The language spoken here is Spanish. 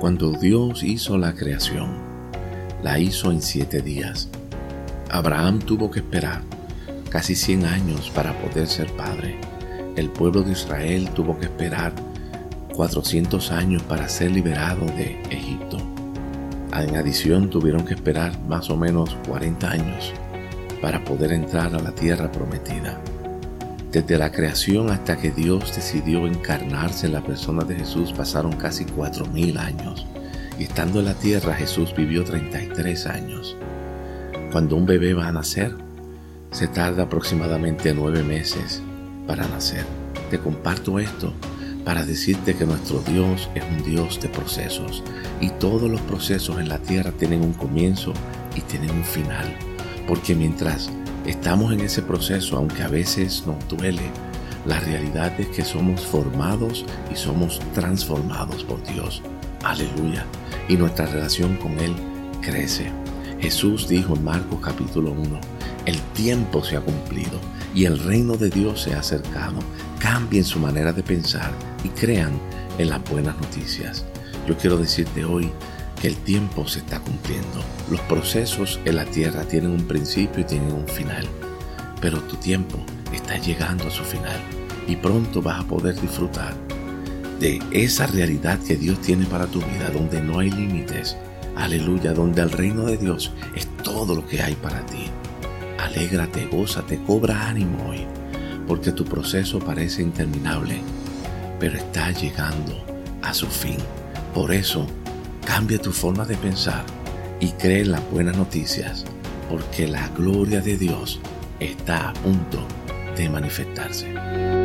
Cuando Dios hizo la creación, la hizo en siete días. Abraham tuvo que esperar casi 100 años para poder ser padre. El pueblo de Israel tuvo que esperar 400 años para ser liberado de Egipto. En adición tuvieron que esperar más o menos 40 años para poder entrar a la tierra prometida. Desde la creación hasta que Dios decidió encarnarse en la persona de Jesús pasaron casi cuatro mil años. Y estando en la tierra Jesús vivió 33 años. Cuando un bebé va a nacer, se tarda aproximadamente nueve meses para nacer. Te comparto esto para decirte que nuestro Dios es un Dios de procesos y todos los procesos en la tierra tienen un comienzo y tienen un final. Porque mientras Estamos en ese proceso, aunque a veces nos duele. La realidad es que somos formados y somos transformados por Dios. Aleluya. Y nuestra relación con Él crece. Jesús dijo en Marcos capítulo 1, el tiempo se ha cumplido y el reino de Dios se ha acercado. Cambien su manera de pensar y crean en las buenas noticias. Yo quiero decirte hoy que el tiempo se está cumpliendo. Los procesos en la tierra tienen un principio y tienen un final, pero tu tiempo está llegando a su final y pronto vas a poder disfrutar de esa realidad que Dios tiene para tu vida, donde no hay límites. Aleluya, donde el reino de Dios es todo lo que hay para ti. Alégrate, gózate, cobra ánimo hoy, porque tu proceso parece interminable, pero está llegando a su fin. Por eso, Cambia tu forma de pensar y cree en las buenas noticias, porque la gloria de Dios está a punto de manifestarse.